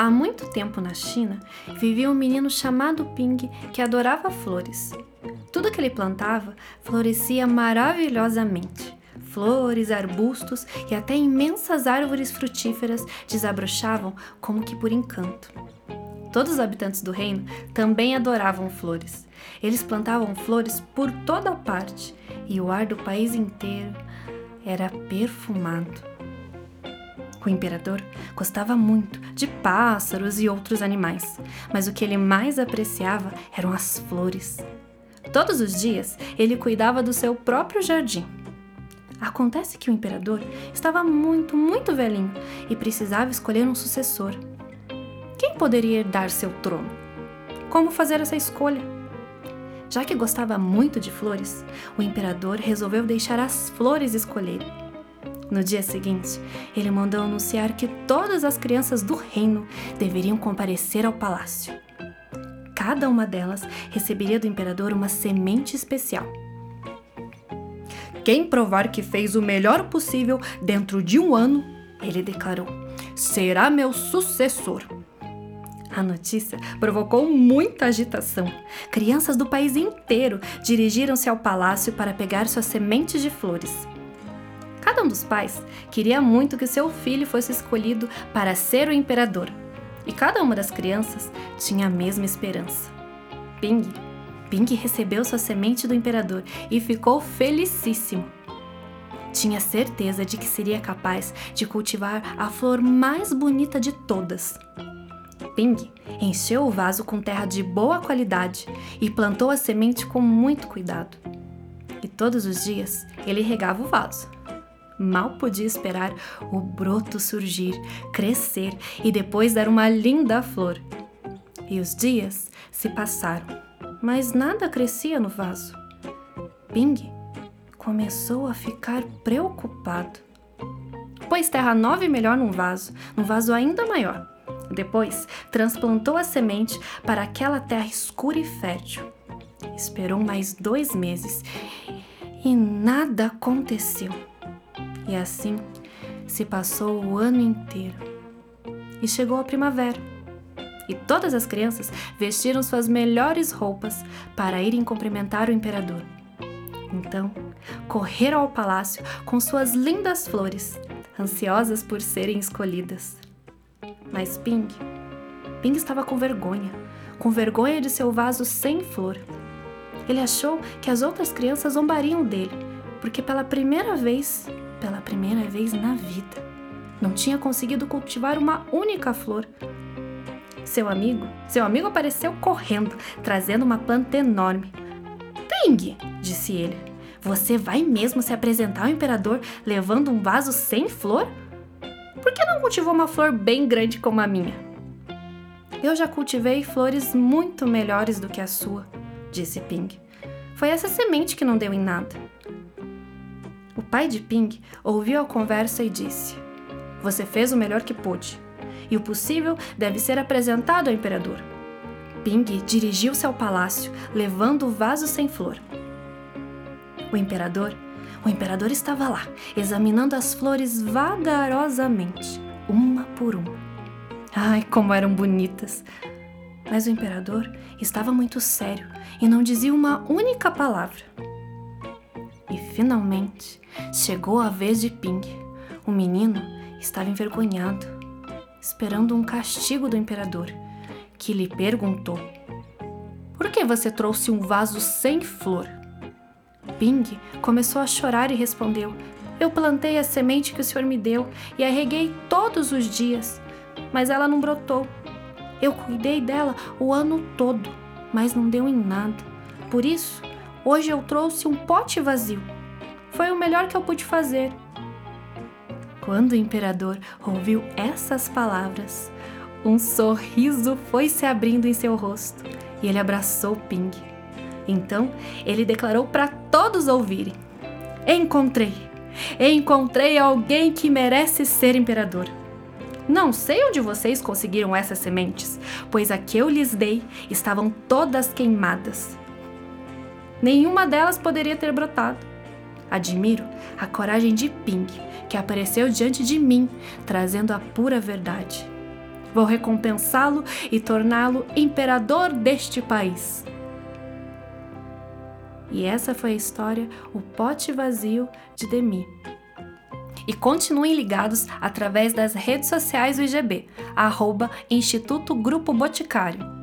Há muito tempo na China vivia um menino chamado Ping que adorava flores. Tudo que ele plantava florescia maravilhosamente. Flores, arbustos e até imensas árvores frutíferas desabrochavam como que por encanto. Todos os habitantes do reino também adoravam flores. Eles plantavam flores por toda parte e o ar do país inteiro era perfumado. O imperador gostava muito de pássaros e outros animais, mas o que ele mais apreciava eram as flores. Todos os dias ele cuidava do seu próprio jardim. Acontece que o imperador estava muito, muito velhinho e precisava escolher um sucessor. Quem poderia herdar seu trono? Como fazer essa escolha? Já que gostava muito de flores, o imperador resolveu deixar as flores escolherem. No dia seguinte, ele mandou anunciar que todas as crianças do reino deveriam comparecer ao palácio. Cada uma delas receberia do imperador uma semente especial. Quem provar que fez o melhor possível dentro de um ano, ele declarou, será meu sucessor. A notícia provocou muita agitação. Crianças do país inteiro dirigiram-se ao palácio para pegar suas sementes de flores. Cada um dos pais queria muito que seu filho fosse escolhido para ser o imperador, e cada uma das crianças tinha a mesma esperança. Ping, Ping recebeu sua semente do imperador e ficou felicíssimo. Tinha certeza de que seria capaz de cultivar a flor mais bonita de todas. Ping encheu o vaso com terra de boa qualidade e plantou a semente com muito cuidado. E todos os dias ele regava o vaso mal podia esperar o broto surgir, crescer e depois dar uma linda flor. E os dias se passaram, mas nada crescia no vaso. Ping começou a ficar preocupado. Pôs terra nova e melhor num vaso, num vaso ainda maior. Depois, transplantou a semente para aquela terra escura e fértil. Esperou mais dois meses e nada aconteceu. E assim se passou o ano inteiro. E chegou a primavera. E todas as crianças vestiram suas melhores roupas para irem cumprimentar o imperador. Então, correram ao palácio com suas lindas flores, ansiosas por serem escolhidas. Mas Ping, Ping estava com vergonha, com vergonha de seu vaso sem flor. Ele achou que as outras crianças zombariam dele, porque pela primeira vez pela primeira vez na vida. Não tinha conseguido cultivar uma única flor. Seu amigo, seu amigo apareceu correndo, trazendo uma planta enorme. Ping, disse ele. Você vai mesmo se apresentar ao imperador levando um vaso sem flor? Por que não cultivou uma flor bem grande como a minha? Eu já cultivei flores muito melhores do que a sua, disse Ping. Foi essa semente que não deu em nada. O pai de Ping ouviu a conversa e disse: Você fez o melhor que pôde, e o possível deve ser apresentado ao imperador. Ping dirigiu-se ao palácio, levando o vaso sem flor. O imperador, o imperador estava lá, examinando as flores vagarosamente, uma por uma. Ai, como eram bonitas! Mas o imperador estava muito sério e não dizia uma única palavra. Finalmente chegou a vez de Ping. O menino estava envergonhado, esperando um castigo do imperador, que lhe perguntou: Por que você trouxe um vaso sem flor? Ping começou a chorar e respondeu: Eu plantei a semente que o senhor me deu e a reguei todos os dias, mas ela não brotou. Eu cuidei dela o ano todo, mas não deu em nada. Por isso, Hoje eu trouxe um pote vazio. Foi o melhor que eu pude fazer. Quando o imperador ouviu essas palavras, um sorriso foi se abrindo em seu rosto e ele abraçou Ping. Então ele declarou para todos ouvirem: Encontrei! Encontrei alguém que merece ser imperador. Não sei onde vocês conseguiram essas sementes, pois a que eu lhes dei estavam todas queimadas. Nenhuma delas poderia ter brotado. Admiro a coragem de Ping, que apareceu diante de mim, trazendo a pura verdade. Vou recompensá-lo e torná-lo imperador deste país. E essa foi a história O Pote Vazio de Demi. E continuem ligados através das redes sociais do IGB, arroba Instituto Grupo Boticário.